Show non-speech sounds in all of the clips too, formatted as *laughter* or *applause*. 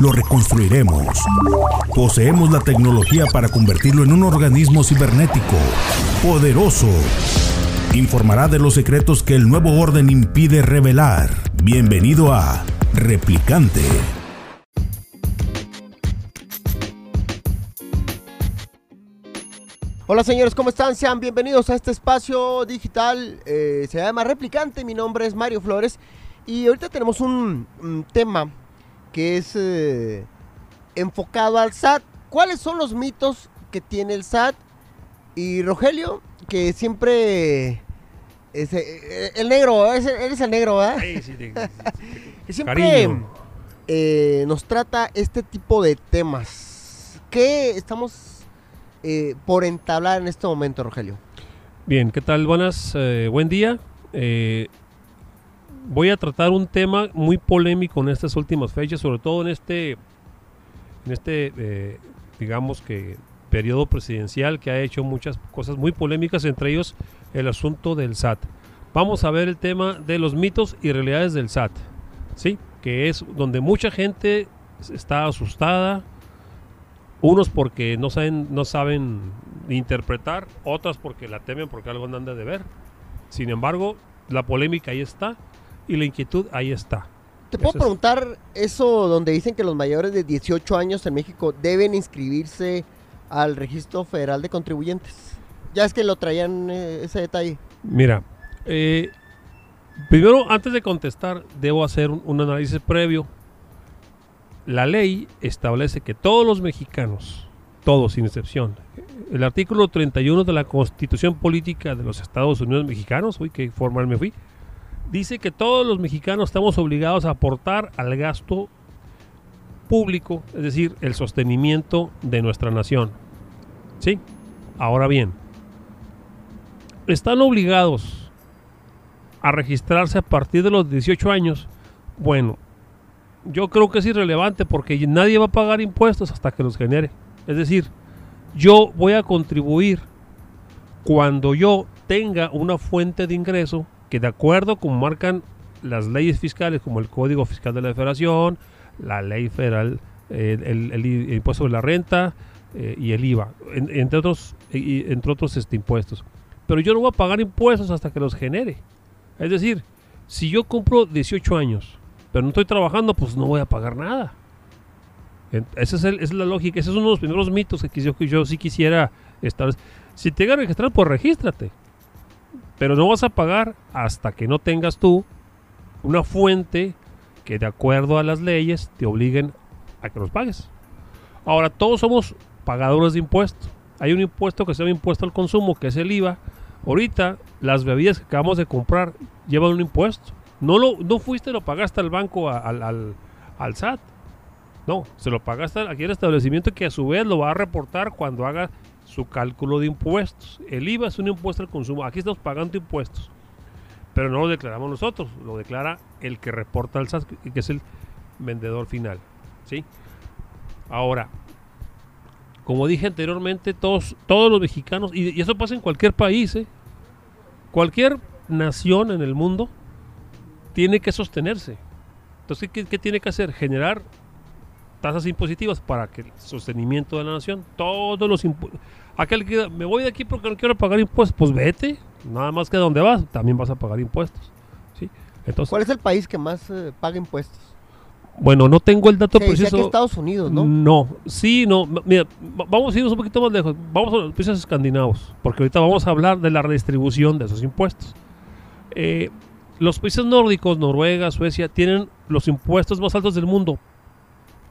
Lo reconstruiremos. Poseemos la tecnología para convertirlo en un organismo cibernético, poderoso. Informará de los secretos que el nuevo orden impide revelar. Bienvenido a Replicante. Hola señores, ¿cómo están? Sean bienvenidos a este espacio digital. eh, se llama Replicante. Mi nombre es Mario Flores. Y ahorita tenemos un, un tema que es eh, enfocado al SAT. ¿Cuáles son los mitos que tiene el SAT? Y Rogelio, que siempre... es, eh, el negro, es- eres el negro, ¿verdad? Sí, sí, sí, sí, sí. *laughs* Que siempre eh, nos trata este tipo de temas. ¿Qué estamos eh, por entablar en este momento, Rogelio? Bien, ¿qué tal? Buenas, eh, buen día. Voy a tratar un tema muy polémico en estas últimas fechas, sobre todo en este, en este, eh, digamos que periodo presidencial que ha hecho muchas cosas muy polémicas, entre ellos el asunto del SAT. Vamos a ver el tema de los mitos y realidades del SAT, ¿sí? Que es donde mucha gente está asustada, unos porque no saben, no saben interpretar, otras porque la temen porque algo andan de ver. Sin embargo, la polémica ahí está y la inquietud ahí está. Te puedo Eso preguntar eso donde dicen que los mayores de 18 años en México deben inscribirse al registro federal de contribuyentes. Ya es que lo traían eh, ese detalle. Mira, eh, primero, antes de contestar, debo hacer un, un análisis previo. La ley establece que todos los mexicanos, todos sin excepción, el artículo 31 de la Constitución Política de los Estados Unidos Mexicanos, uy, qué formal me fui, dice que todos los mexicanos estamos obligados a aportar al gasto público, es decir, el sostenimiento de nuestra nación. ¿Sí? Ahora bien, están obligados a registrarse a partir de los 18 años, bueno, yo creo que es irrelevante porque nadie va a pagar impuestos hasta que los genere. Es decir, yo voy a contribuir cuando yo tenga una fuente de ingreso que de acuerdo con marcan las leyes fiscales como el Código Fiscal de la Federación, la Ley Federal, el, impuesto de la renta eh, y el IVA, en- entre otros, entre otros este, impuestos. Pero yo no voy a pagar impuestos hasta que los genere. Es decir, si yo cumplo 18 años, pero no estoy trabajando, pues no voy a pagar nada. Esa es, el- esa es la lógica. Ese es uno de los primeros mitos que yo, que yo sí quisiera estar. Si te quieres registrar, pues regístrate. Pero no vas a pagar hasta que no tengas tú una fuente que de acuerdo a las leyes te obliguen a que los pagues. Ahora, todos somos pagadores de impuestos. Hay un impuesto que se llama impuesto al consumo, que es el IVA. Ahorita, las bebidas que acabamos de comprar llevan un impuesto. No, lo, no fuiste lo pagaste al banco, al, al, al SAT. No, se lo pagaste aquí al establecimiento que a su vez lo va a reportar cuando haga su cálculo de impuestos. El IVA es un impuesto al consumo. Aquí estamos pagando impuestos. Pero no lo declaramos nosotros, lo declara el que reporta al SAT, que es el vendedor final. ¿sí? Ahora, como dije anteriormente, todos, todos los mexicanos, y, eso pasa en cualquier país, ¿eh? cualquier nación en el mundo tiene que sostenerse. Entonces, ¿qué, qué tiene que hacer? Generar tasas impositivas para que el sostenimiento de la nación, todos los impuestos. Aquel que me voy de aquí porque no quiero pagar impuestos, pues vete, nada más que donde vas, también vas a pagar impuestos. ¿sí? Entonces, ¿Cuál es el país que más eh, paga impuestos? bueno, no tengo el dato Se preciso. que Estados Unidos, ¿no? No, sí, no. Mira, va- vamos a irnos un poquito más lejos. Vamos a los países escandinavos, porque ahorita vamos a hablar de la redistribución de esos impuestos. Eh, los países nórdicos, Noruega, Suecia, tienen los impuestos más altos del mundo,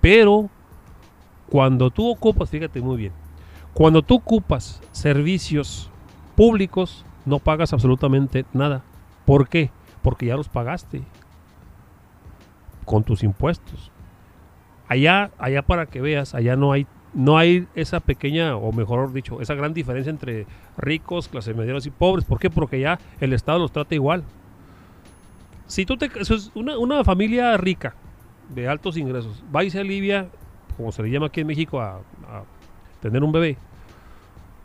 pero cuando tú ocupas, fíjate muy bien, cuando tú ocupas servicios públicos, no pagas absolutamente nada. ¿Por qué? Porque ya los pagaste con tus impuestos. Allá, allá para que veas, allá no hay, no hay esa pequeña, o mejor dicho, esa gran diferencia entre ricos, clase medianos y pobres. ¿Por qué? Porque ya el Estado los trata igual. Si tú te, es una, una familia rica, de altos ingresos, va y se alivia, como se le llama aquí en México, a, tener un bebé,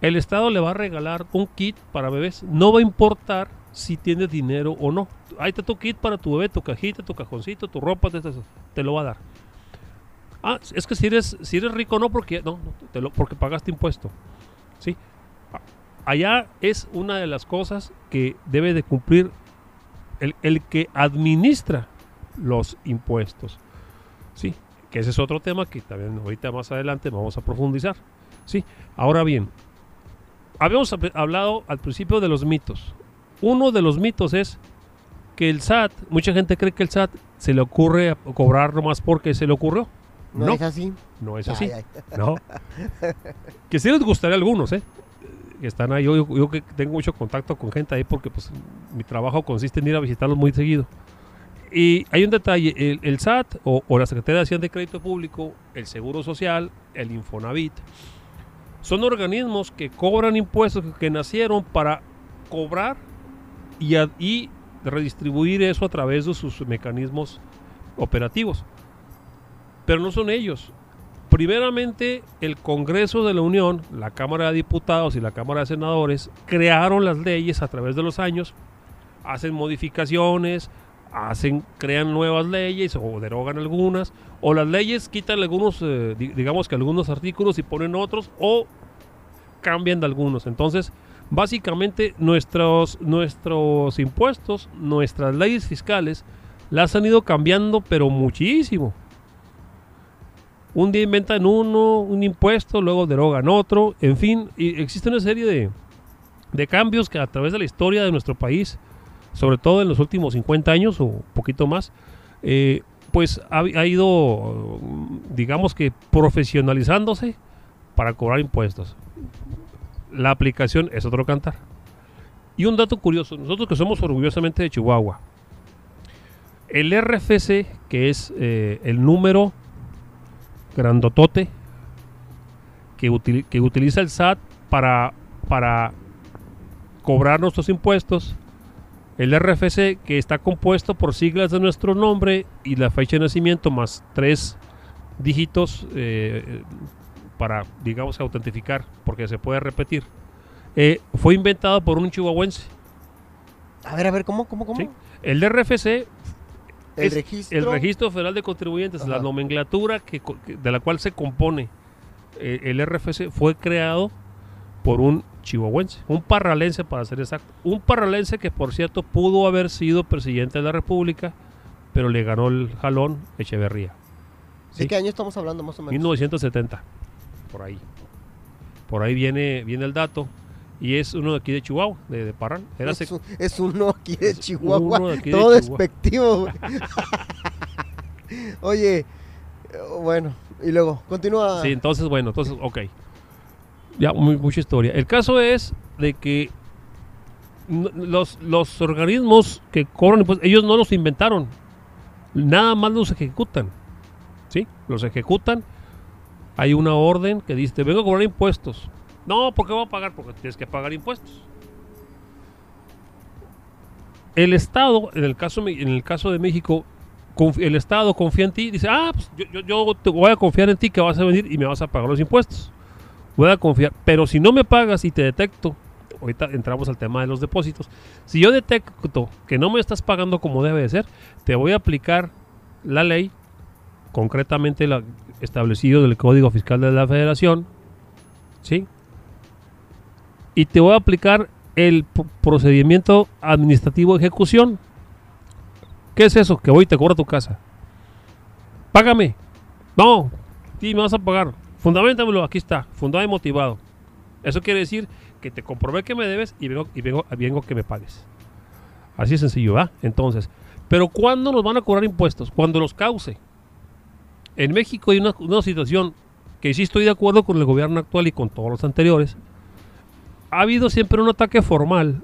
el Estado le va a regalar un kit para bebés. No va a importar si tienes dinero o no. Ahí está tu kit para tu bebé, tu cajita, tu cajoncito, tu ropa, te, te- lo va a dar. Ah, es que si eres, si eres rico no porque no, porque pagaste impuesto. ¿Sí? Allá es una de las cosas que debe de cumplir el, el que administra los impuestos. ¿Sí? Que ese es otro tema que también ahorita más adelante vamos a profundizar. ¿Sí? Ahora bien, habíamos hab- hablado al principio de los mitos. Uno de los mitos es que el SAT, mucha gente cree que el SAT se le ocurre cobrar nomás porque se le ocurrió. No, No, es así. no es Ay, así. ay. No. *laughs* que sí les gustaría a algunos, ¿eh? Que están ahí. Yo, yo- yo que tengo mucho contacto con gente ahí porque pues mi trabajo consiste en ir a visitarlos muy seguido. Y hay un detalle, el, SAT o, la Secretaría de Hacienda de Crédito Público, el Seguro Social, el Infonavit, son organismos que cobran impuestos que, que nacieron para cobrar y, a- y redistribuir eso a través de sus mecanismos operativos. Pero no son ellos. Primeramente, el Congreso de la Unión, la Cámara de Diputados y la Cámara de Senadores crearon las leyes a través de los años, hacen modificaciones, hacen, crean nuevas leyes o derogan algunas, o las leyes quitan algunos, eh, di- digamos que algunos artículos y ponen otros, o cambian de algunos. Entonces, básicamente nuestros, nuestros impuestos, nuestras leyes fiscales, las han ido cambiando, pero muchísimo. Un día inventan uno, un impuesto, luego derogan otro, en fin, y existe una serie de, de cambios que a través de la historia de nuestro país, sobre todo en los últimos 50 años o poquito más, eh, pues ha, ido, digamos que profesionalizándose para cobrar impuestos. La aplicación es otro cantar. Y un dato curioso, nosotros que somos orgullosamente de Chihuahua, el RFC, que es eh, el número grandotote que, que utiliza el SAT para, para cobrar nuestros impuestos, el RFC que está compuesto por siglas de nuestro nombre y la fecha de nacimiento más tres dígitos eh, para, digamos, autentificar, porque se puede repetir, eh, fue inventado por un chihuahuense. A ver, a ver, ¿cómo, cómo, cómo? Sí. El RFC El es registro. el Registro Federal de Contribuyentes, la nomenclatura que- de la cual se compone eh, el RFC, fue creado por un chihuahuense, un parralense para ser exacto. Un parralense que, por cierto, pudo haber sido presidente de la República, pero le ganó el jalón Echeverría. ¿De qué año estamos hablando más o menos? 1970, por ahí. Por ahí viene, viene el dato. Y es uno de aquí de Chihuahua, de, de Parral. Era es, un- es uno aquí de Chihuahua. de de todo Chihuahua. despectivo. *laughs* Oye, eh, bueno, y luego, continúa. Sí, entonces, bueno, entonces, ok. Ya, mucha historia. El caso es de que los, los organismos que cobran impuestos, ellos no los inventaron. Nada más los ejecutan. ¿Sí? Los ejecutan. Hay una orden que dice, vengo a cobrar impuestos. No, ¿por qué voy a pagar? Porque tienes que pagar impuestos. El Estado, en el caso, en el caso de México, el Estado confía en ti, dice, ah, pues yo, yo- yo te voy a confiar en ti que vas a venir y me vas a pagar los impuestos. Voy a confiar, pero si no me pagas y te detecto, ahorita entramos al tema de los depósitos, si yo detecto que no me estás pagando como debe de ser, te voy a aplicar la ley, concretamente la establecido del Código Fiscal de la Federación, ¿sí? Y te voy a aplicar el procedimiento administrativo de ejecución. ¿Qué es eso? Que voy y te cobro tu casa. Págame. No, sí, me vas a pagar. Fundamentamelo, aquí está. Fundado y motivado. Eso quiere decir que te comprobé que me debes y vengo, y vengo, vengo que me pagues. Así de sencillo, ¿va? Entonces, pero ¿cuándo nos van a cobrar impuestos? Cuando los cause. En México hay una, una situación que sí estoy de acuerdo con el gobierno actual y con todos los anteriores. Ha habido siempre un ataque formal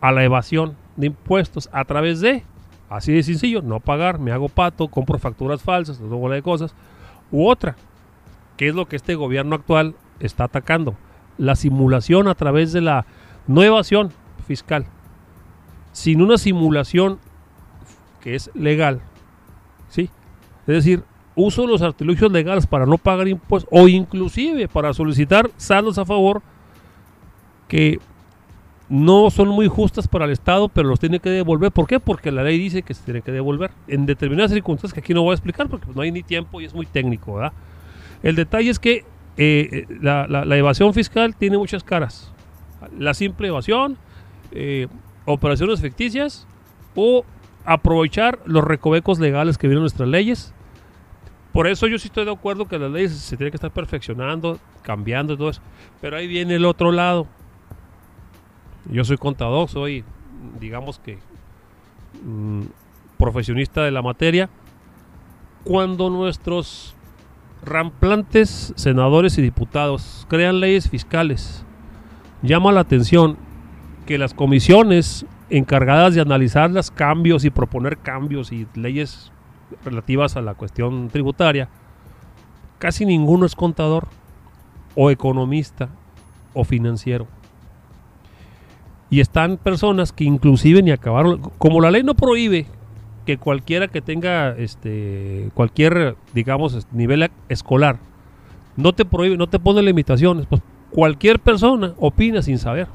a la evasión de impuestos a través de Así de sencillo, no pagar, me hago pato, compro facturas falsas, todo bola de cosas. U otra, que es lo que este gobierno actual está atacando, la simulación a través de la no evasión fiscal. Sin una simulación que es legal, ¿sí? Es decir, uso los artilugios legales para no pagar impuestos o inclusive para solicitar saldos a favor que no son muy justas para el Estado, pero los tiene que devolver. ¿Por qué? Porque la ley dice que se tiene que devolver en determinadas circunstancias que aquí no voy a explicar porque pues, no hay ni tiempo y es muy técnico. ¿verdad? El detalle es que eh, la, la, evasión fiscal tiene muchas caras. La simple evasión, eh, operaciones ficticias o aprovechar los recovecos legales que vienen nuestras leyes. Por eso yo sí estoy de acuerdo que las leyes se tienen que estar perfeccionando, cambiando y todo eso. Pero ahí viene el otro lado yo soy contador, soy, digamos que, mm, profesionista de la materia. Cuando nuestros ramplantes senadores y diputados crean leyes fiscales, llama la atención que las comisiones encargadas de analizar los cambios y proponer cambios y leyes relativas a la cuestión tributaria, casi ninguno es contador o economista o financiero. Y están personas que inclusive ni acabaron, como la ley no prohíbe que cualquiera que tenga este cualquier digamos nivel escolar no te prohíbe, no te pone limitaciones, pues cualquier persona opina sin saber.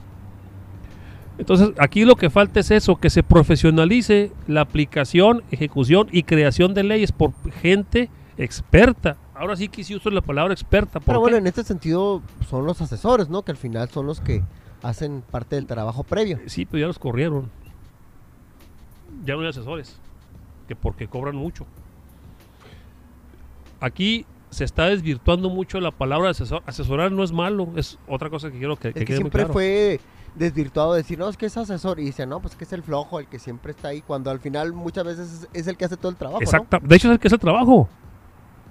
Entonces, aquí lo que falta es eso, que se profesionalice la aplicación, ejecución y creación de leyes por gente experta. Ahora sí que sí uso la palabra experta. Pero bueno, en este sentido son los asesores, ¿no? Que al final son los que hacen parte del trabajo previo. Sí, pero ya los corrieron. Ya no hay asesores, que porque cobran mucho. Aquí se está desvirtuando mucho la palabra asesor. Asesorar no es malo, es otra cosa que quiero que, que, siempre fue desvirtuado decir, no, es que es asesor. Y dice, no, pues que es el flojo, el que siempre está ahí, cuando al final muchas veces es, el que hace todo el trabajo. Exacto, de hecho es el que hace el trabajo.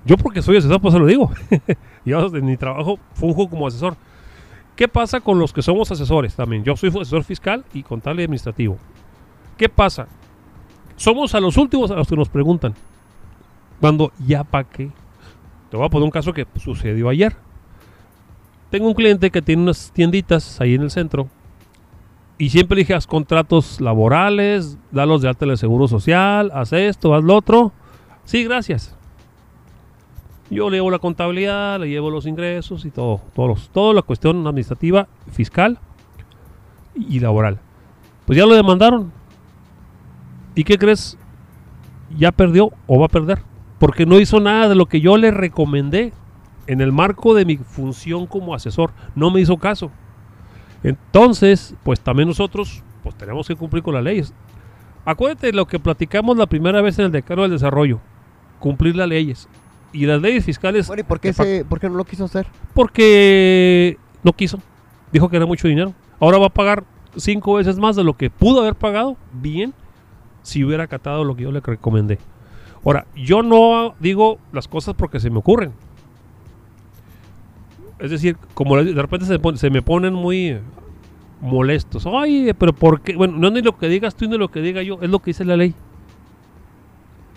Yo porque soy asesor, pues se lo digo. *laughs* Yo en mi trabajo funjo como asesor. ¿Qué pasa con los que somos asesores también? Yo soy asesor fiscal y contable administrativo. ¿Qué pasa? Somos a los últimos a los que nos preguntan. Cuando, ¿ya para qué? Te voy a poner un caso que sucedió ayer. Tengo un cliente que tiene unas tienditas ahí en el centro y siempre dije, haz contratos laborales, dalos de alta en el seguro social, haz esto, haz lo otro. Sí, gracias. Yo le llevo la contabilidad, le llevo los ingresos y todo, todos toda la cuestión administrativa, fiscal y laboral. Pues ya lo demandaron. ¿Y qué crees? Ya perdió o va a perder. Porque no hizo nada de lo que yo le recomendé en el marco de mi función como asesor. No me hizo caso. Entonces, pues también nosotros pues tenemos que cumplir con las leyes. Acuérdate de lo que platicamos la primera vez en el decano del desarrollo. Cumplir las leyes y las leyes fiscales... Bueno, ¿y por qué, se, por qué no lo quiso hacer? Porque no quiso. Dijo que era mucho dinero. Ahora va a pagar cinco veces más de lo que pudo haber pagado bien si hubiera acatado lo que yo le recomendé. Ahora, yo no digo las cosas porque se me ocurren. Es decir, como de repente se, se me ponen muy molestos. Ay, pero ¿por qué? Bueno, no es ni lo que digas tú ni lo que diga yo, es lo que dice la ley.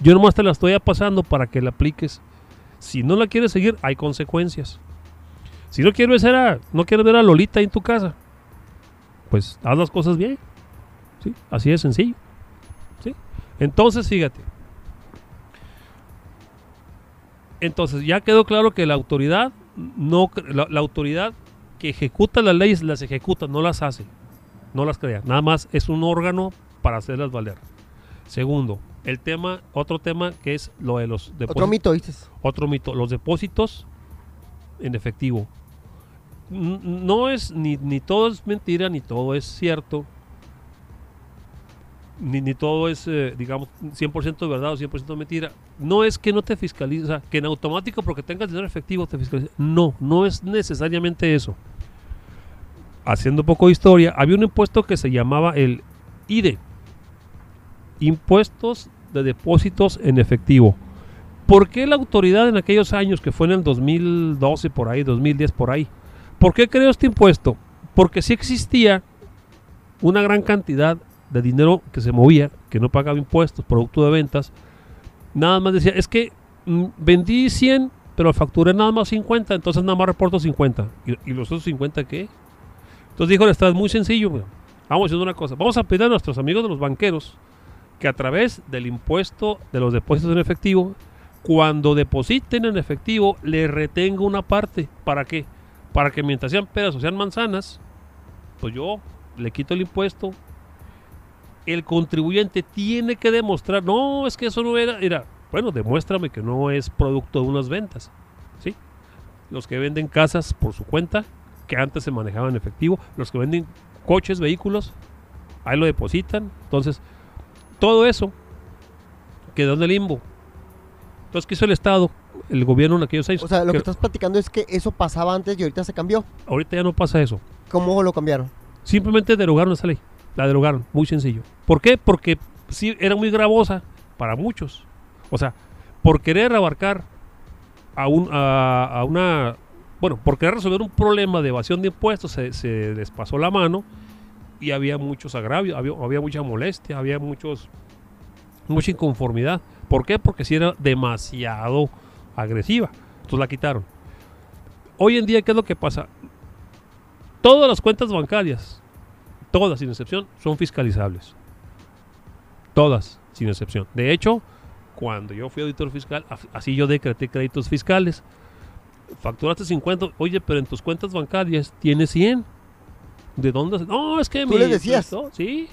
Yo nomás te la estoy pasando para que la apliques si no la quieres seguir, hay consecuencias. Si no quieres ver a, no quieres ver a Lolita en tu casa, pues haz las cosas bien. ¿sí? Así de sencillo. Entonces, fíjate. Entonces, ya quedó claro que la autoridad no la, la, autoridad que ejecuta las leyes las ejecuta, no las hace, no las crea. Nada más es un órgano para hacerlas valer. Segundo, el tema, otro tema que es lo de los depósitos. Otro mito, dices. Otro mito, los depósitos en efectivo. No es, ni, ni todo es mentira, ni todo es cierto. Ni, ni todo es, eh, digamos, 100% verdad o 100% mentira. No es que no te fiscaliza, que en automático porque tengas dinero efectivo te fiscaliza. No, no es necesariamente eso. Haciendo poco de historia, había un impuesto que se llamaba el IDE, Impuestos de depósitos en efectivo. ¿Por qué la autoridad en aquellos años, que fue en el 2012 por ahí, 2010 por ahí, por qué creó este impuesto? Porque sí existía una gran cantidad de dinero que se movía que no pagaba impuestos, producto de ventas, nada más decía, es que mm, vendí 100, pero facturé nada más 50, entonces nada más reporto 50. ¿Y, y los otros 50 qué? Entonces dijo, está muy sencillo, güey. vamos hacer una cosa, vamos a pedir a nuestros amigos de los banqueros que a través del impuesto de los depósitos en efectivo, cuando depositen en efectivo, le retengo una parte. ¿Para qué? Para que mientras sean peras o sean manzanas, pues yo le quito el impuesto. El contribuyente tiene que demostrar, no, es que eso no era, era, bueno, demuéstrame que no es producto de unas ventas. ¿Sí? Los que venden casas por su cuenta, que antes se manejaban en efectivo, los que venden coches, vehículos, ahí lo depositan. Entonces, todo eso quedó en el limbo. Entonces, ¿qué hizo el Estado? El gobierno en aquellos años. O sea, lo que que estás platicando es que eso pasaba antes y ahorita se cambió. ahorita ya no pasa eso. ¿Cómo lo cambiaron? Simplemente derogaron esa ley. La derogaron, muy sencillo. ¿Por qué? Porque sí era muy gravosa para muchos. O sea, por querer abarcar a, un, a, a una... Bueno, por querer resolver un problema de evasión de impuestos se, se les pasó la mano y había muchos agravios, había, había mucha molestia, había muchos mucha inconformidad. ¿Por qué? Porque si era demasiado agresiva. Entonces la quitaron. Hoy en día, ¿qué es lo que pasa? Todas las cuentas bancarias, todas sin excepción, son fiscalizables. Todas sin excepción. De hecho, cuando yo fui auditor fiscal, así yo decreté créditos fiscales. Facturaste 50, oye, pero en tus cuentas bancarias tienes 100. ¿De dónde? No, es que ¿Tú me les decías? prestó, Sí.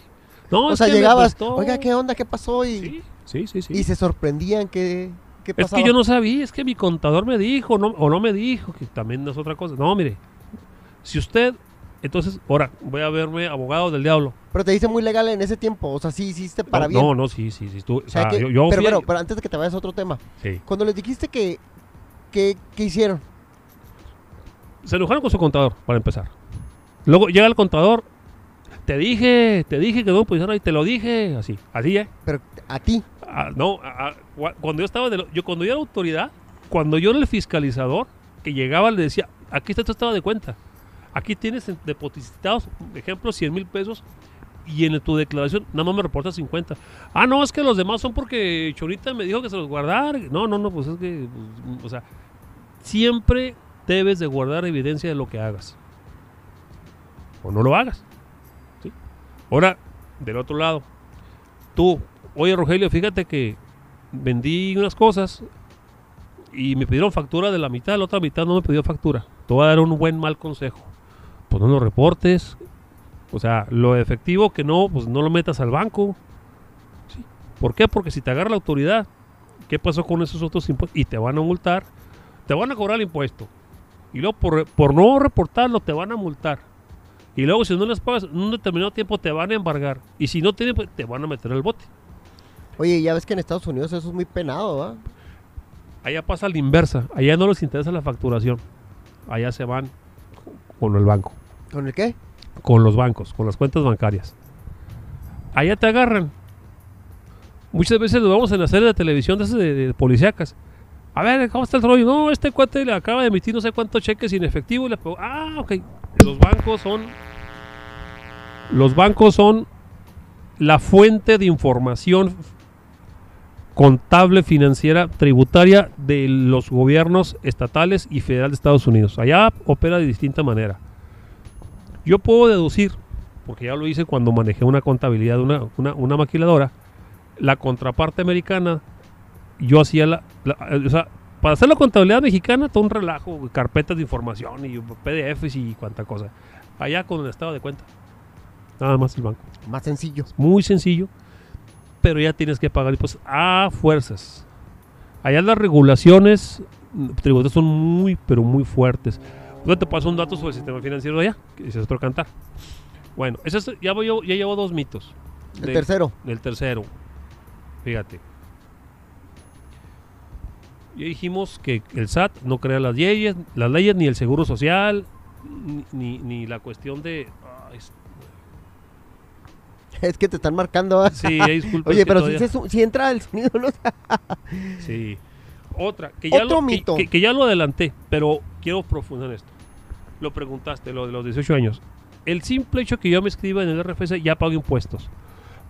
No, o es sea, que llegabas, oiga, ¿qué onda? ¿Qué pasó? Y, Sí, sí, sí. sí. y se sorprendían que, qué Es pasaba. que yo no sabía, es que mi contador me dijo, no, o no me dijo, que también es otra cosa. No, mire, si usted, entonces, ahora voy a verme abogado del diablo. Pero te dice muy legal en ese tiempo. O sea, sí hiciste para no, bien. no, no, sí, sí, sí. tú- o O sea, sea, que- yo, yo pero, fui- pero, pero antes de que te vayas a otro tema, sí. cuando les dijiste que, que, que hicieron, Se enojaron con su contador, para empezar. Luego llega el contador, te dije, te dije que no pusieron ahí, te lo dije, así, así, ¿eh? pero a ti, Ah, no, cua- cuando yo estaba, de lo- yo cuando yo era autoridad, cuando yo era el fiscalizador, que llegaba le decía, aquí está tu estado de cuenta, aquí tienes en- depositados, por ejemplo, 100 mil pesos, y en tu declaración nada más me reportas 50. Ah, no, es que los demás son porque Chorita me dijo que se los guardara. No, no, no, pues es que, pues, o sea, siempre debes de guardar evidencia de lo que hagas. O no lo hagas. Ahora, del otro lado, tú, oye Rogelio, fíjate que vendí unas cosas y me pidieron factura de la mitad, la otra mitad no me pidió factura. Te voy a dar un buen mal consejo. Pues no lo reportes. O sea, lo efectivo que no, pues no lo metas al banco. ¿Sí? ¿Por qué? Porque si te agarra la autoridad, ¿qué pasó con esos otros impuestos? Y te van a multar, te van a cobrar el impuesto. Y luego por, por no reportarlo te van a multar. Y luego si no les pagas en un determinado tiempo te van a embargar. Y si no tienen, pues, te van a meter al bote. oye, ya ves que en Estados Unidos eso es muy penado, ¿va? Allá pasa la inversa. Allá no les interesa la facturación. Allá se van con el banco. ¿Con el qué? Con los bancos, con las cuentas bancarias. Allá te agarran. Muchas veces lo vemos en la serie de televisión de, de, de policíacas. A ver, ¿cómo está el rollo? No, este cuate le acaba de emitir no sé cuántos cheques sin efectivo. y le. Ah, ok. Los bancos son. Los bancos son la fuente de información contable, financiera, tributaria de los gobiernos estatales y federal de Estados Unidos. Allá opera de distinta manera. Yo puedo deducir, porque ya lo hice cuando manejé una contabilidad de una, una, una maquiladora, la contraparte americana, yo hacía la, la- o sea, para hacer la contabilidad mexicana, todo un relajo, carpetas de información y PDFs y cuanta cosa. Allá con el estado de cuenta. Nada más el banco. Más sencillo. Muy sencillo, pero ya tienes que pagar impuestos a fuerzas. Allá las regulaciones tributarias son muy, pero muy fuertes. Yo te paso un dato sobre el sistema financiero de allá, que es otro cantar. Bueno, ese es- ya, voy ya llevo dos mitos. El tercero. Del tercero. Fíjate. Ya dijimos que el SAT no crea las leyes, las leyes ni el seguro social, ni, ni- ni la cuestión de... Es que te están marcando, ¿va? sí, es Oye, pero si, se si entra el sonido, ¿no? Sí. Otra, que ya, Otro lo, que- mito. Que, que ya lo adelanté, pero quiero profundizar en esto. Lo preguntaste, lo de los 18 años. El simple hecho que yo me escriba en el RFC ya pago impuestos.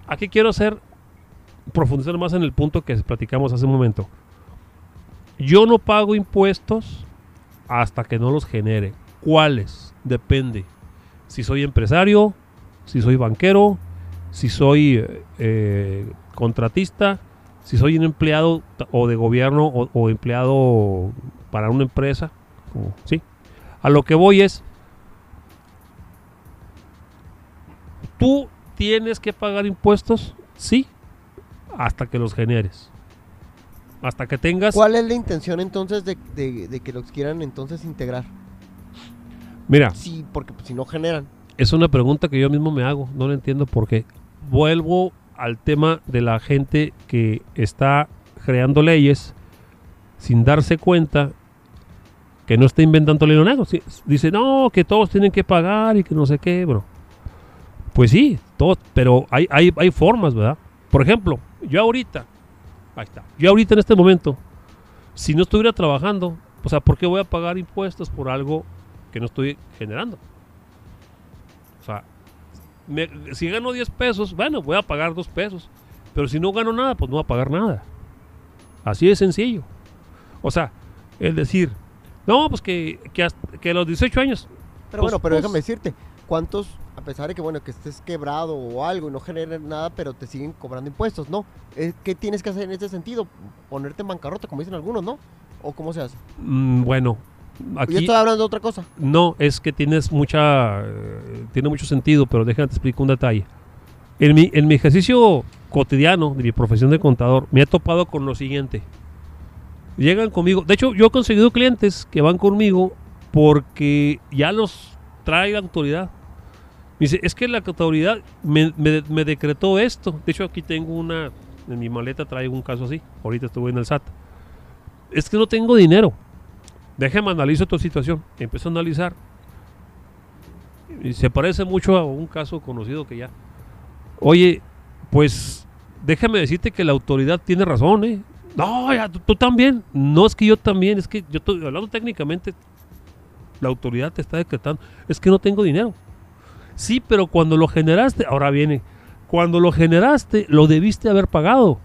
Aquí quiero hacer profundizar más en el punto que platicamos hace un momento. Yo no pago impuestos hasta que no los genere. ¿Cuáles? Depende. Si soy empresario, si soy banquero, si soy eh, eh, contratista, si soy un empleado o de gobierno o, empleado para una empresa. ¿sí? A lo que voy es, tú tienes que pagar impuestos, sí, hasta que los generes. Hasta que tengas... ¿Cuál es la intención entonces de, que los quieran entonces integrar? Mira. Sí, porque pues, si no generan. Es una pregunta que yo mismo me hago, no lo entiendo por qué. Vuelvo al tema de la gente que está creando leyes sin darse cuenta que no está inventando negro. Dice, no, que todos tienen que pagar y que no sé qué, bro. Pues sí, todos, pero hay, hay, hay formas, ¿verdad? Por ejemplo, yo ahorita, ahí está, yo ahorita en este momento, si no estuviera trabajando, o sea, ¿por qué voy a pagar impuestos por algo que no estoy generando? O sea, si gano 10 pesos, bueno, voy a pagar 2 pesos. Pero si no gano nada, pues no voy a pagar nada. Así de sencillo. O sea, el decir, no, pues que, que, a los 18 años. Pero pues, bueno, pero pues déjame decirte, ¿cuántos, a pesar de que bueno, que estés quebrado o algo y no generes nada, pero te siguen cobrando impuestos, ¿no? Eh, ¿Qué tienes que hacer en ese sentido? Ponerte en bancarrota, como dicen algunos, ¿no? ¿O cómo se hace? Mm, bueno, yo estoy hablando de otra cosa. No, es que tienes mucha. Eh, tiene mucho sentido, pero déjame te explico un detalle. En mi, en mi ejercicio cotidiano de mi profesión de contador, me he topado con lo siguiente. Llegan conmigo. De hecho, yo he conseguido clientes que van conmigo porque ya los trae la autoridad. Me dice, es que la autoridad me, me decretó esto. De hecho, aquí tengo una. En mi maleta traigo un caso así. Ahorita estuve en el SAT. Es que no tengo dinero déjeme analizar tu situación. Empezó a analizar. Y se parece mucho a un caso conocido que ya. Oye, pues déjame decirte que la autoridad tiene razón, ¿eh? No, ya, tú, también. No es que yo también, es que yo estoy hablando técnicamente. La autoridad te está decretando. Es que no tengo dinero. Sí, pero cuando lo generaste, ahora viene. Cuando lo generaste, lo debiste haber pagado.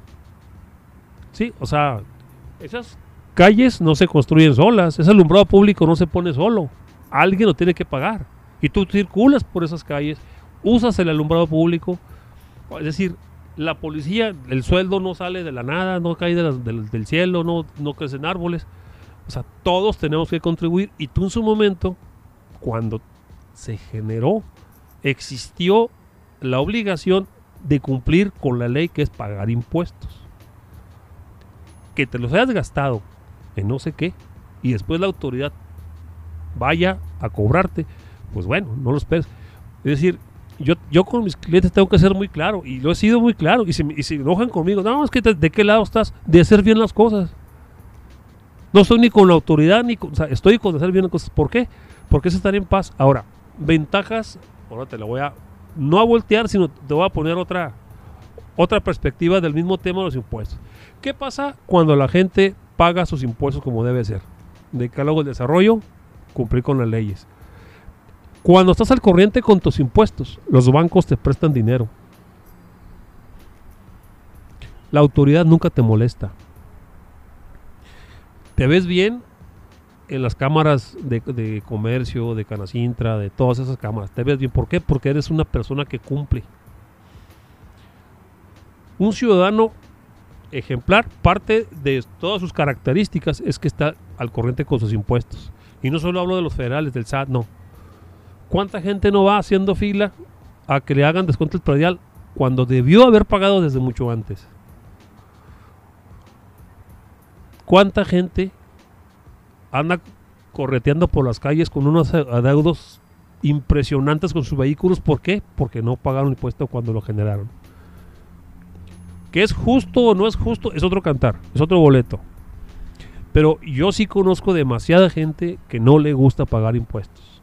Sí, o sea, esas calles no se construyen solas, ese alumbrado público no se pone solo, alguien lo tiene que pagar. Y tú circulas por esas calles, usas el alumbrado público, es decir, la policía, el sueldo no sale de la nada, no cae del cielo, no, no crecen árboles. O sea, todos tenemos que contribuir y tú en su momento, cuando se generó, existió la obligación de cumplir con la ley que es pagar impuestos. Que te los hayas gastado no sé qué, y después la autoridad vaya a cobrarte, pues bueno, no lo esperes. Es decir, yo, yo con mis clientes tengo que ser muy claro, y lo he sido muy claro, y si, y si enojan conmigo, no, es que de qué lado estás, de hacer bien las cosas. No estoy ni con la autoridad, ni con, o sea, estoy con hacer bien las cosas. ¿Por qué? Porque es estar en paz. Ahora, ventajas, ahora te la voy a, no a voltear, sino te voy a poner otra, otra perspectiva del mismo tema de los impuestos. ¿Qué pasa cuando la gente paga sus impuestos como debe ser. Decálogo del desarrollo, cumplir con las leyes. Cuando estás al corriente con tus impuestos, los bancos te prestan dinero. La autoridad nunca te molesta. Te ves bien en las cámaras de, comercio, de Canacintra, de todas esas cámaras. Te ves bien. ¿Por qué? Porque eres una persona que cumple. Un ciudadano ejemplar, parte de todas sus características es que está al corriente con sus impuestos. Y no solo hablo de los federales, del SAT, no. ¿Cuánta gente no va haciendo fila a que le hagan descuento el predial cuando debió haber pagado desde mucho antes? ¿Cuánta gente anda correteando por las calles con unos adeudos impresionantes con sus vehículos? ¿Por qué? Porque no pagaron impuesto cuando lo generaron. Que es justo o no es justo es otro cantar, es otro boleto. Pero yo sí conozco demasiada gente que no le gusta pagar impuestos.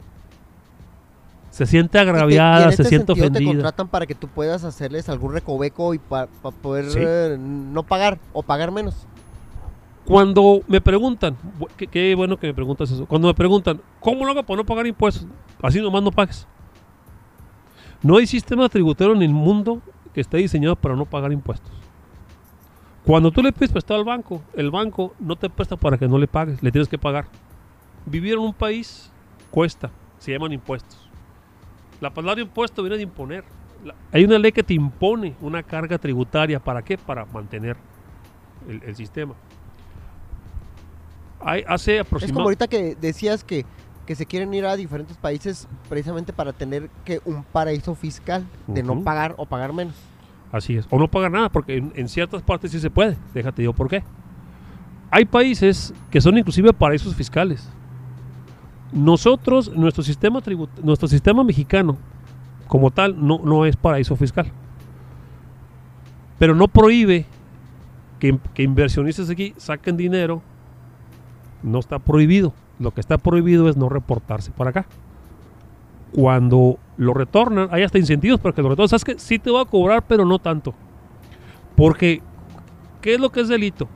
Se siente agraviada, se este siente ofendida. te contratan para que tú puedas hacerles algún recoveco y para poder eh, no pagar o pagar menos. Cuando me preguntan, qué, bueno que me preguntas eso. Cuando me preguntan, ¿cómo lo hago para no pagar impuestos? Así nomás no pagues. No hay sistema tributario en el mundo que esté diseñado para no pagar impuestos. Cuando tú le pides prestado al banco, el banco no te presta para que no le pagues, le tienes que pagar. Vivir en un país cuesta, se llaman impuestos. La palabra impuesto viene de imponer. Hay una ley que te impone una carga tributaria. ¿Para qué? Para mantener el, el sistema. Hay, hace Es como aproximadamente... ahorita que decías que, que se quieren ir a diferentes países precisamente para tener que un paraíso fiscal de no Ujú. pagar o pagar menos. Así es. O no pagar nada, porque en, en ciertas partes sí se puede. Déjate digo por qué. Hay países que son inclusive paraísos fiscales. Nosotros, nuestro sistema tribut nuestro sistema mexicano, como tal, no, no es paraíso fiscal. Pero no prohíbe que, que inversionistas aquí saquen dinero. No está prohibido. Lo que está prohibido es no reportarse para acá. Cuando lo retornan, hay hasta incentivos para que lo retornen. ¿Sabes que Sí te voy a cobrar, pero no tanto. Porque, ¿qué es lo que es delito?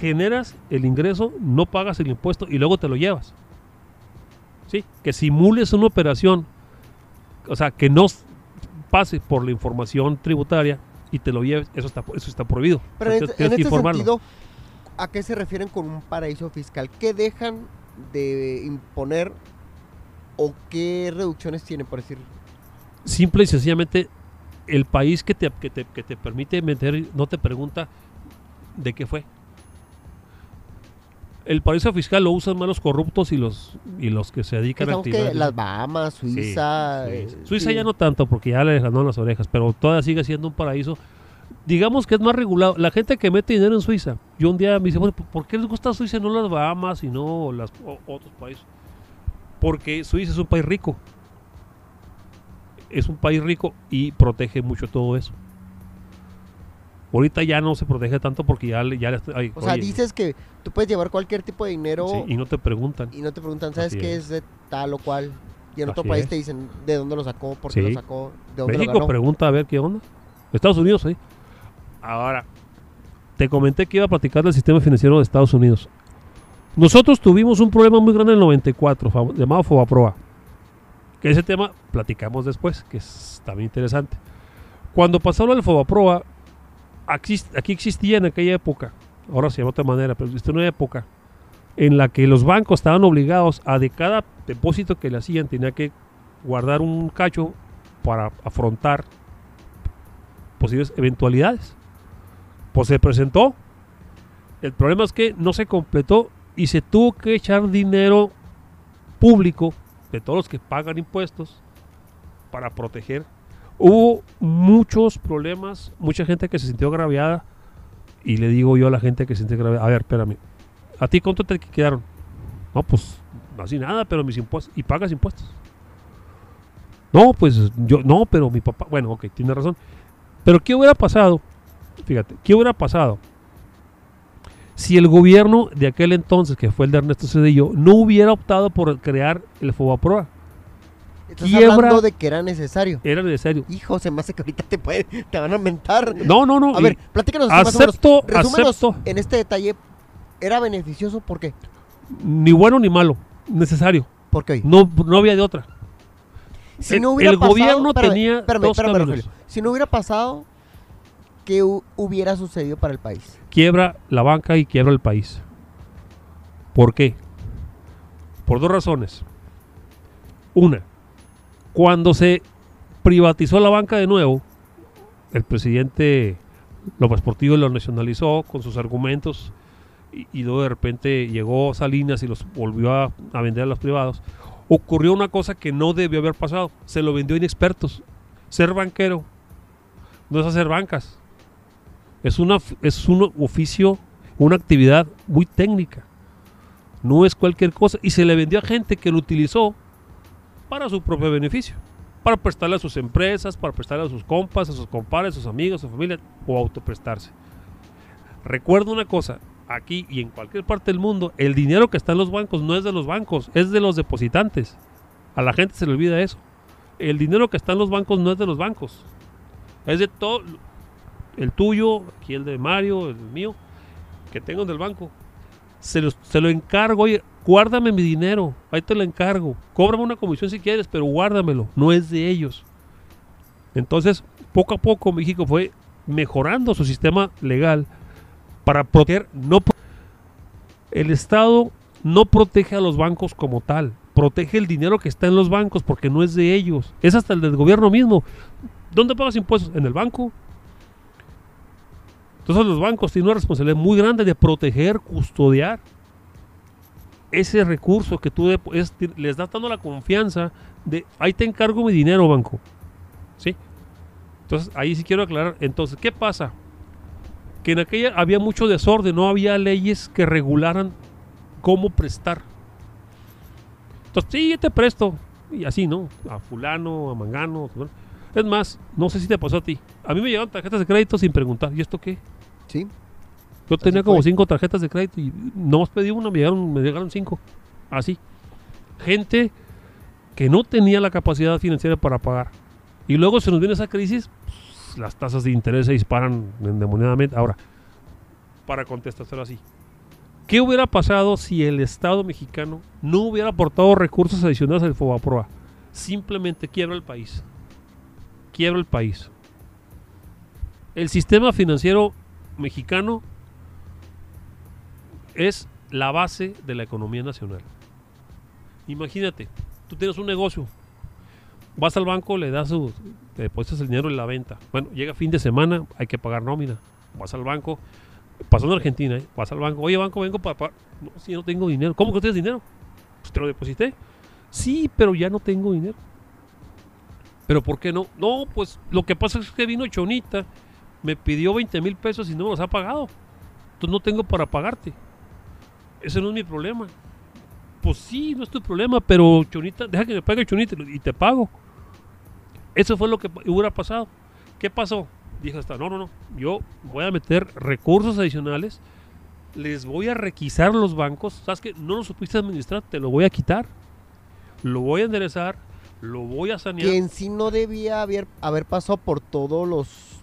Generas el ingreso, no pagas el impuesto y luego te lo llevas. ¿Sí? Que simules una operación, o sea, que no s- pase por la información tributaria y te lo lleves, eso está, eso está prohibido. Pero en, Entonces, este- en este informarlo. sentido, ¿a qué se refieren con un paraíso fiscal? ¿Qué dejan de imponer o qué reducciones tienen, por decir? simple y sencillamente el país que te, que te, que te permite meter no te pregunta de qué fue. El paraíso fiscal lo usan más los corruptos y los y los que se dedican a actividades. las Bahamas, Suiza... Suiza. eh, Suiza sí. ya no tanto porque ya le ganó las orejas, pero todavía sigue siendo un paraíso. Digamos que es más regulado. La gente que mete dinero en Suiza, yo un día me dice, bueno, ¿por qué les gusta Suiza y no las Bahamas y no las, o- otros países? Porque Suiza es un país rico. Es un país rico y protege mucho todo eso. Ahorita ya no se protege tanto porque ya le... Ya ay, O sea, dices que tú puedes llevar cualquier tipo de dinero sí, y no te preguntan. y no te preguntan, ¿sabes Así qué es. es de tal o cual? Y en otro país es. te dicen de dónde lo sacó, por qué Sí. lo sacó, de dónde México lo ganó. pregunta a ver qué onda. Estados Unidos, sí. Ahora, te comenté que iba a platicar del sistema financiero de Estados Unidos. Nosotros tuvimos un problema muy grande en el 94, fam- llamado Fobaproa. Que ese tema platicamos después, que es también interesante. Cuando pasó lo del Fobaproa, aquí, existía en aquella época, ahora se llama otra manera, pero existía una época en la que los bancos estaban obligados a de cada depósito que le hacían tenía que guardar un cacho para afrontar posibles eventualidades. Pues se presentó. El problema es que no se completó y se tuvo que echar dinero público de todos los que pagan impuestos para proteger. Hubo muchos problemas, mucha gente que se sintió agraviada y le digo yo a la gente que se sintió agraviada, a ver, espérame, ¿a ti cuánto te quedaron? No, pues así nada, pero mis impuestos, y pagas impuestos. No, pues yo, no, pero mi papá, bueno, ok, tiene razón. Pero ¿qué hubiera pasado? Fíjate, ¿qué hubiera pasado? Si el gobierno de aquel entonces, que fue el de Ernesto Cedillo, no hubiera optado por crear el Fobaproa, Estás quiebra- hablando de que era necesario. era necesario. Hijo, se me hace que ahorita te, puede, te van a mentar. No, no, no. A ver, platícanos así más o menos. acepto, acepto. en este detalle. ¿Era beneficioso? ¿Por qué? Ni bueno ni malo, necesario. ¿Por qué? No, no había de otra. Si el- no hubiera el pasado- gobierno espérame, tenía espérame, dos espérame. Rogelio. Si no hubiera pasado, ¿qué hu- hubiera sucedido para el país? quiebra la banca y quiebra el país. ¿Por qué? Por dos razones. Una, cuando se privatizó la banca de nuevo, el presidente López Portillo lo nacionalizó con sus argumentos y, y luego de repente llegó Salinas y los volvió a, a vender a los privados. Ocurrió una cosa que no debió haber pasado. Se lo vendió a inexpertos. Ser banquero no es hacer bancas. Es, una, es un oficio, una actividad muy técnica. No es cualquier cosa. Y se le vendió a gente que lo utilizó para su propio beneficio. Para prestarle a sus empresas, para prestarle a sus compas, a sus compadres, a sus amigos, a su familia, o autoprestarse. Recuerda una cosa, aquí y en cualquier parte del mundo, el dinero que está en los bancos no es de los bancos, es de los depositantes. A la gente se le olvida eso. El dinero que está en los bancos no es de los bancos. Es de todo, el tuyo, aquí el de Mario, el mío, que tengo en el banco. Se, los- se lo encargo, oye, guárdame mi dinero, ahí te lo encargo. Cóbrame una comisión si quieres, pero guárdamelo, no es de ellos. Entonces, poco a poco México fue mejorando su sistema legal para proteger, no el Estado no protege a los bancos como tal, protege el dinero que está en los bancos porque no es de ellos, es hasta el del gobierno mismo. ¿Dónde pagas impuestos? En el banco. Entonces los bancos tienen una responsabilidad muy grande de proteger, custodiar ese recurso que tú es- les das dando la confianza de ahí te encargo mi dinero, banco. ¿Sí? Entonces ahí sí quiero aclarar. Entonces, ¿qué pasa? Que en aquella había mucho desorden, no había leyes que regularan cómo prestar. Entonces, sí, yo te presto. Y así, ¿no? A fulano, a mangano. ¿no? Es más, no sé si te pasó a ti. A mí me llegaron tarjetas de crédito sin preguntar. ¿Y esto qué? Sí. Yo tenía como fue. cinco tarjetas de crédito y no más pedí una, me llegaron, me llegaron cinco. Así. Gente que no tenía la capacidad financiera para pagar. Y luego se nos viene esa crisis, pues, las tasas de interés se disparan endemoniadamente. Ahora, para contestárselo así. ¿Qué hubiera pasado si el Estado mexicano no hubiera aportado recursos adicionales al FOBAPROA? Simplemente quiebra el país. Quiebra el país. El sistema financiero mexicano es la base de la economía nacional. Imagínate, tú tienes un negocio, vas al banco, le das su, te depositas el dinero en la venta. Bueno, llega fin de semana, hay que pagar nómina. Vas al banco, pasó en Argentina, ¿eh? vas al banco, oye banco, vengo para. No, si no tengo dinero. ¿Cómo que tienes dinero? Pues te lo deposité. Sí, pero ya no tengo dinero. ¿Pero por qué no? No, pues lo que pasa es que vino Chonita, me pidió 20 mil pesos y no me los ha pagado. Entonces no tengo para pagarte. Ese no es mi problema. Pues sí, no es tu problema, pero Chonita, deja que me pague Chonita y te pago. Eso fue lo que hubiera pasado. ¿Qué pasó? Dije hasta, no, no, no, yo voy a meter recursos adicionales, les voy a requisar los bancos, ¿sabes que No lo supiste administrar, te lo voy a quitar, lo voy a enderezar, lo voy a sanear. Que en sí no debía haber, haber pasado por todos los.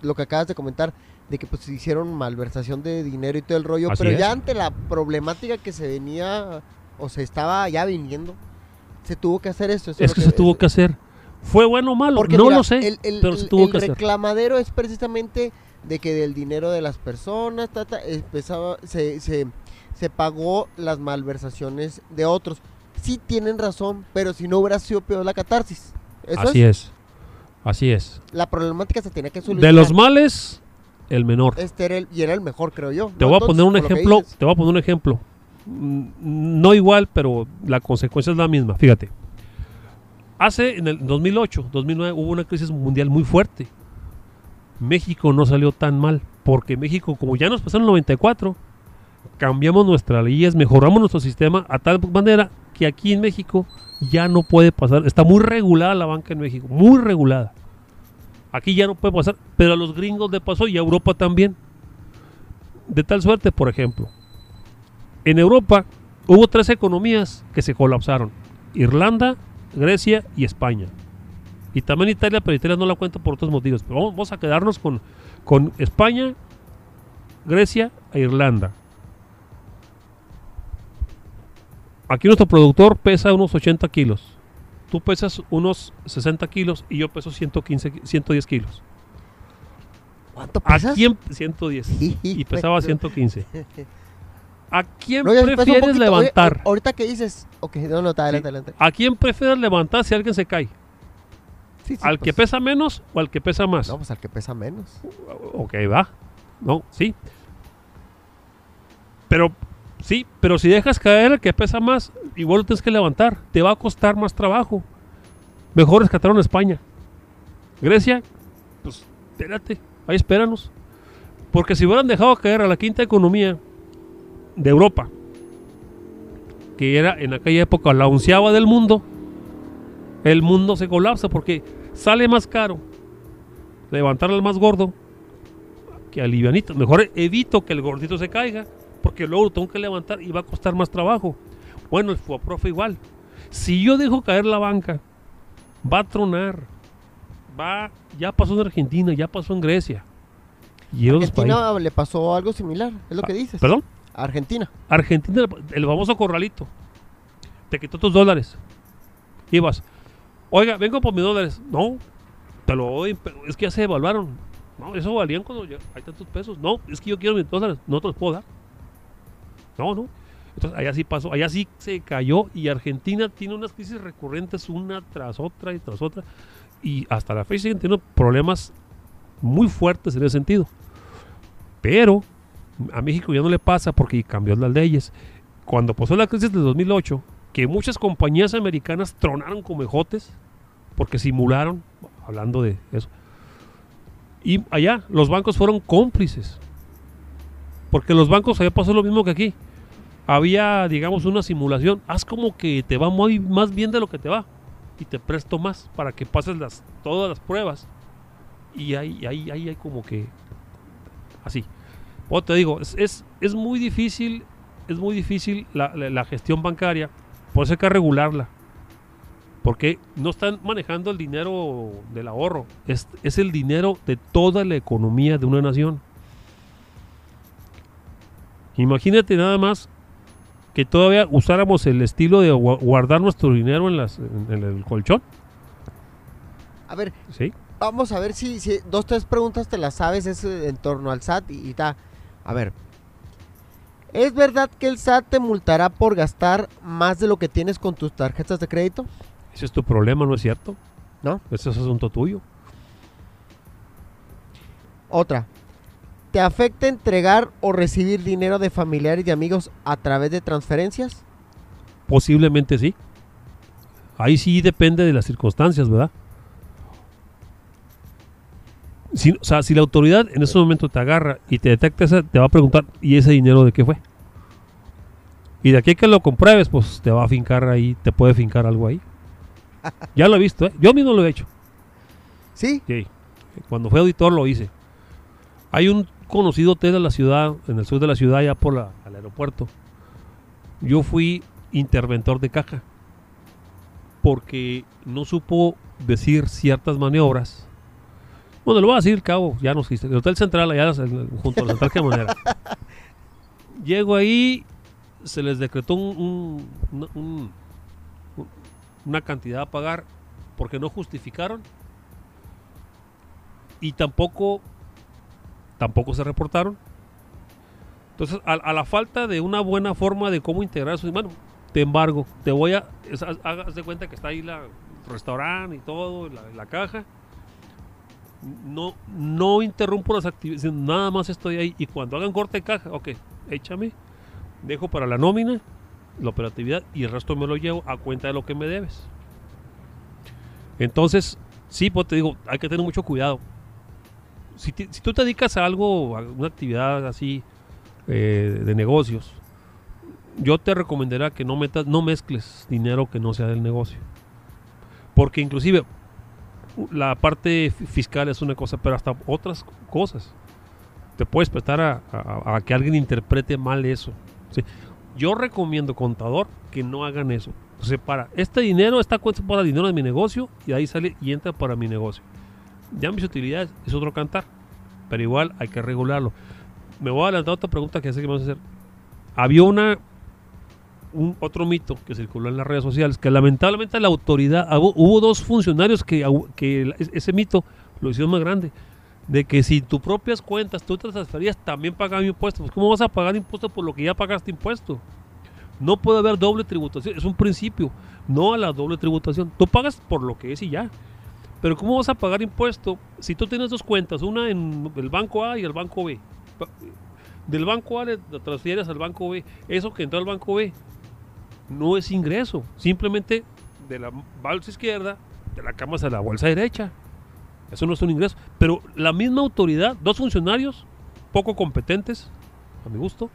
Lo que acabas de comentar, de que pues hicieron malversación de dinero y todo el rollo. Así pero es. ya ante la problemática que se venía o se estaba ya viniendo, se tuvo que hacer esto. eso Es que se tuvo que hacer. ¿Fue bueno o malo? Porque no mira, lo sé, el, el- pero se tuvo el que hacer. reclamadero es precisamente de que del dinero de las personas ta, ta, empezaba, se, se, se pagó las malversaciones de otros. Sí tienen razón, pero si no hubiera sido peor la catarsis. Eso Así es. es. Así es. La problemática se tenía que solucionar. De los males, el menor. Este era el, y era el mejor, creo yo. Te ¿no? voy a poner un ejemplo, te voy a poner un ejemplo. Mm, No igual, pero la consecuencia es la misma. Fíjate. Hace en el 2008, 2009 hubo una crisis mundial muy fuerte. México no salió tan mal, porque México, como ya nos pasó en el 94, cambiamos nuestras leyes, mejoramos nuestro sistema a tal manera que aquí en México ya no puede pasar. Está muy regulada la banca en México, muy regulada. Aquí ya no puede pasar, pero a los gringos le pasó y a Europa también. De tal suerte, por ejemplo, en Europa hubo tres economías que se colapsaron. Irlanda, Grecia y España. Y también Italia, pero Italia no la cuento por otros motivos. Pero vamos, a quedarnos con, con España, Grecia e Irlanda. Aquí nuestro productor pesa unos 80 kilos. Tú pesas unos 60 kilos y yo peso 115, ki- 110 kilos. ¿Cuánto ¿A pesas? quién? 110. *laughs* Y pesaba 115. *laughs* ¿A quién No, prefieres. Oye, levantar? a- ahorita que dices. Ok, no, no, adelante, adelante. ¿A quién prefieres levantar si alguien se cae? Sí, sí, ¿Al pues, que pesa menos o al que pesa más? No, pues al que pesa menos. Ok, va. No, sí. Pero, sí, pero si dejas caer al que pesa más, igual lo tienes que levantar. Te va a costar más trabajo. Mejor rescataron a España. Grecia, pues espérate, ahí espéranos. Porque si hubieran dejado caer a la quinta economía de Europa, que era en aquella época la onceava del mundo, el mundo se colapsa porque sale más caro levantar al más gordo que al livianito. Mejor evito que el gordito se caiga, porque luego lo tengo que levantar y va a costar más trabajo. Bueno, el profe igual. Si yo dejo caer la banca, va a tronar. Va, ya pasó en Argentina, ya pasó en Grecia. Y. Argentina le pasó algo similar, es lo que dices. ¿Perdón? Argentina. Argentina, el famoso corralito. Te quitó tus dólares. Ibas. Oiga, vengo por mis dólares. No, te lo doy, pero es que ya se devaluaron. No, eso valían cuando ya hay tantos pesos. No, es que yo quiero mis dólares, no te los puedo dar. No. Entonces allá sí pasó, allá sí se cayó y Argentina tiene unas crisis recurrentes una tras otra y tras otra. Y hasta la fecha siguen teniendo problemas muy fuertes en ese sentido. Pero a México ya no le pasa porque cambió las leyes. Cuando pasó la crisis de 2008, que muchas compañías americanas tronaron como ejotes porque simularon, hablando de eso. Y allá los bancos fueron cómplices. Porque los bancos allá pasó lo mismo que aquí. Había, digamos, una simulación. Haz como que te va muy más bien de lo que te va. Y te presto más para que pases las, todas las pruebas. Y ahí, ahí, ahí hay como que... Así. O te digo, es, es, es muy difícil, es muy difícil la, la- gestión bancaria. Por eso hay que regularla. Porque no están manejando el dinero del ahorro. Es, es el dinero de toda la economía de una nación. Imagínate nada más que todavía usáramos el estilo de gua- guardar nuestro dinero en, las, en, el colchón. A ver, ¿sí? vamos a ver si, si dos, tres preguntas te las sabes es eh, en torno al SAT y, y ta. A ver. ¿Es verdad que el SAT te multará por gastar más de lo que tienes con tus tarjetas de crédito? Ese es tu problema, ¿no es cierto? ¿No? Ese es asunto tuyo. Otra. ¿Te afecta entregar o recibir dinero de familiares y amigos a través de transferencias? Posiblemente sí. Ahí sí depende de las circunstancias, ¿verdad? Si, o sea, si la autoridad en ese momento te agarra y te detecta esa, te va a preguntar, ¿y ese dinero de qué fue? Y de aquí que lo compruebes, pues te va a fincar ahí, te puede fincar algo ahí. *laughs* Ya lo he visto, ¿eh? Yo mismo lo he hecho. Sí. Sí. Cuando fui auditor lo hice. Hay un conocido hotel de la ciudad, en el sur de la ciudad, ya por la, al aeropuerto. Yo fui interventor de caja. Porque no supo decir ciertas maniobras. Bueno, lo voy a decir, cabo, ya no existe. El Hotel Central, allá junto a la Central Camonera. *laughs* Llego ahí, se les decretó un- una cantidad a pagar porque no justificaron y tampoco tampoco se reportaron. Entonces, a, a la falta de una buena forma de cómo integrar eso, bueno, te embargo, te voy a, haz- de cuenta que está ahí la restaurante y todo, la, la caja. No, no interrumpo las actividades, nada más estoy ahí. Y cuando hagan corte de caja, ok, échame, dejo para la nómina, la operatividad y el resto me lo llevo a cuenta de lo que me debes. Entonces, sí, pues te digo, hay que tener mucho cuidado. Si, ti- si tú te dedicas a algo, a una actividad así eh, de negocios, yo te recomendaría que no metas, no mezcles dinero que no sea del negocio. Porque inclusive la parte fi- fiscal es una cosa, pero hasta otras cosas. Te puedes prestar a, que alguien interprete mal eso. Yo recomiendo, contador, que no hagan eso. Separa, este dinero, esta cuenta para dinero de mi negocio y ahí sale y entra para mi negocio. Ya mis utilidades es otro cantar, pero igual hay que regularlo. Me voy a adelantar otra pregunta que sé que vas a hacer. Había una un otro mito que circuló en las redes sociales que lamentablemente la autoridad hubo, dos funcionarios que, que ese mito lo hicieron más grande de que si tus propias cuentas tú te transferías también pagaban impuestos pues cómo vas a pagar impuestos por lo que ya pagaste impuesto no puede haber doble tributación es un principio no a la doble tributación tú pagas por lo que es y ya pero cómo vas a pagar impuesto si tú tienes dos cuentas una en el banco A y el banco B del banco A le transfieres al banco B eso que entró al banco B no es ingreso. Simplemente de la bolsa izquierda, de la cama a la bolsa derecha. Eso no es un ingreso. Pero la misma autoridad, dos funcionarios poco competentes, a mi gusto,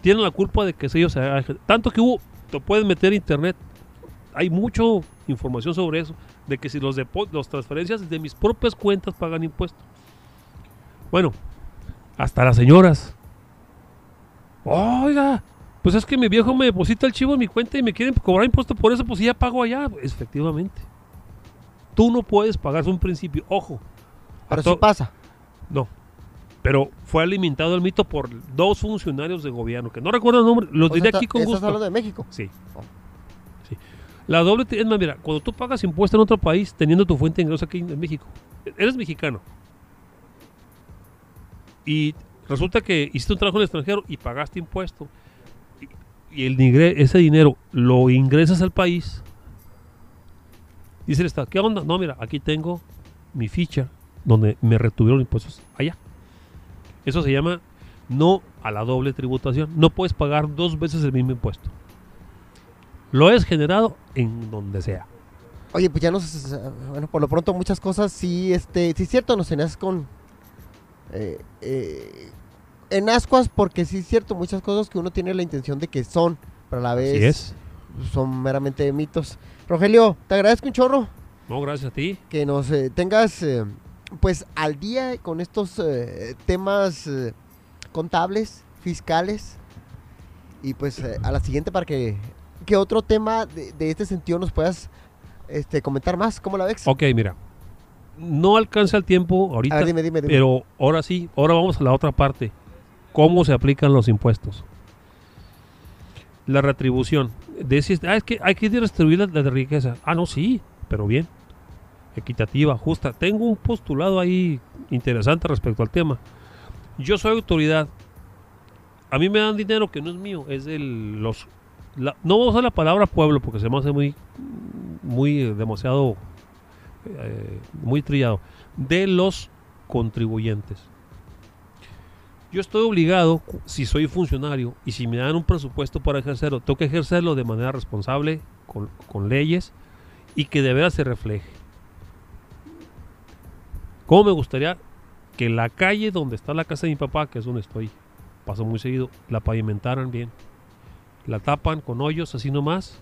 tienen la culpa de que ellos se hagan- Tanto que hubo, te puedes meter a internet. Hay mucha información sobre eso, de que si los, los transferencias de mis propias cuentas pagan impuestos. Bueno, hasta las señoras. Oiga, pues es que mi viejo me deposita el chivo en mi cuenta y me quieren cobrar impuesto por eso, pues sí, ya pago allá. Efectivamente. Tú no puedes pagar, es un principio. Ojo. Pero sí pasa. No. Pero fue alimentado el mito por dos funcionarios de gobierno, que no recuerdo el nombre, los O diré sea, aquí con ¿estás gusto. hablando de México? Sí. Oh. La doble, es más, mira, cuando tú pagas impuesto en otro país, teniendo tu fuente de ingreso aquí en México, eres mexicano, Y resulta que hiciste un trabajo en el extranjero y pagaste impuesto. Y, el, ese dinero lo ingresas al país. Dice el Estado, ¿qué onda? No, mira, aquí tengo mi ficha donde me retuvieron impuestos allá. Eso se llama no a la doble tributación. No puedes pagar dos veces el mismo impuesto. Lo es generado en donde sea. Oye, pues ya nos. Bueno, por lo pronto muchas cosas sí, este, sí es cierto, nos tenías con. eh, eh, en ascuas, porque sí es cierto, muchas cosas que uno tiene la intención de que son, pero a la vez Así es. son meramente mitos. Rogelio, te agradezco un chorro No, gracias a ti. que nos eh, tengas, pues, al día con estos temas contables, fiscales, y pues a la siguiente para que, que otro tema de, de este sentido nos puedas este, comentar más. ¿Cómo la ves? Ok, mira. No alcanza el tiempo ahorita. Ver, dime, dime, dime. Pero ahora sí, ahora vamos a la otra parte. ¿Cómo se aplican los impuestos? La retribución. Decís, ah, es que hay que distribuir la, la riqueza. Ah, no, sí, pero bien. Equitativa, justa. Tengo un postulado ahí interesante respecto al tema. Yo soy autoridad. A mí me dan dinero que no es mío, es de los... no voy a usar la palabra pueblo porque se me hace muy, muy eh, demasiado eh, muy trillado, de los contribuyentes. Yo estoy obligado, si soy funcionario y si me dan un presupuesto para ejercerlo, tengo que ejercerlo de manera responsable, con, con leyes y que de veras se refleje. ¿Cómo me gustaría que la calle donde está la casa de mi papá, que es donde estoy, paso muy seguido, la pavimentaran bien? La tapan con hoyos así nomás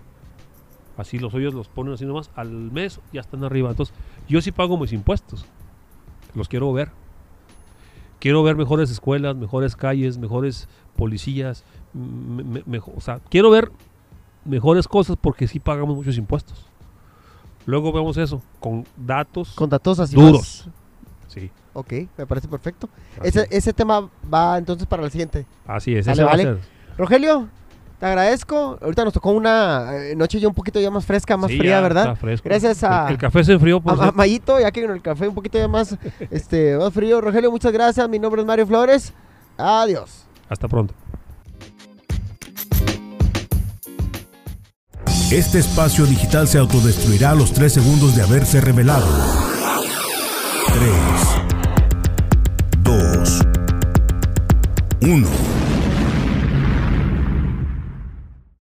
Así los hoyos los ponen así nomás. Al mes ya están arriba. Entonces, yo sí pago mis impuestos. Los quiero ver. Quiero ver mejores escuelas, mejores calles, mejores policías. me- me- mejo- o sea, quiero ver mejores cosas porque sí pagamos muchos impuestos. Luego vemos eso con datos Con datos así duros. Sí. más- Ok, me parece perfecto. Ese, es. ese tema va entonces para el siguiente. Así es. Vale, ese va a vale. ser. Rogelio, te agradezco. Ahorita nos tocó una eh, noche ya un poquito ya más fresca, más Sí, fría, ya ¿verdad? está fresco. Gracias a- El, el café se enfrió por A, a Mayito, ya que en el café un poquito ya más, *laughs* este, más frío. Rogelio, muchas gracias. Mi nombre es Mario Flores. Adiós. Hasta pronto. Este espacio digital se autodestruirá a los 3 segundos de haberse revelado. 3, 2, 1.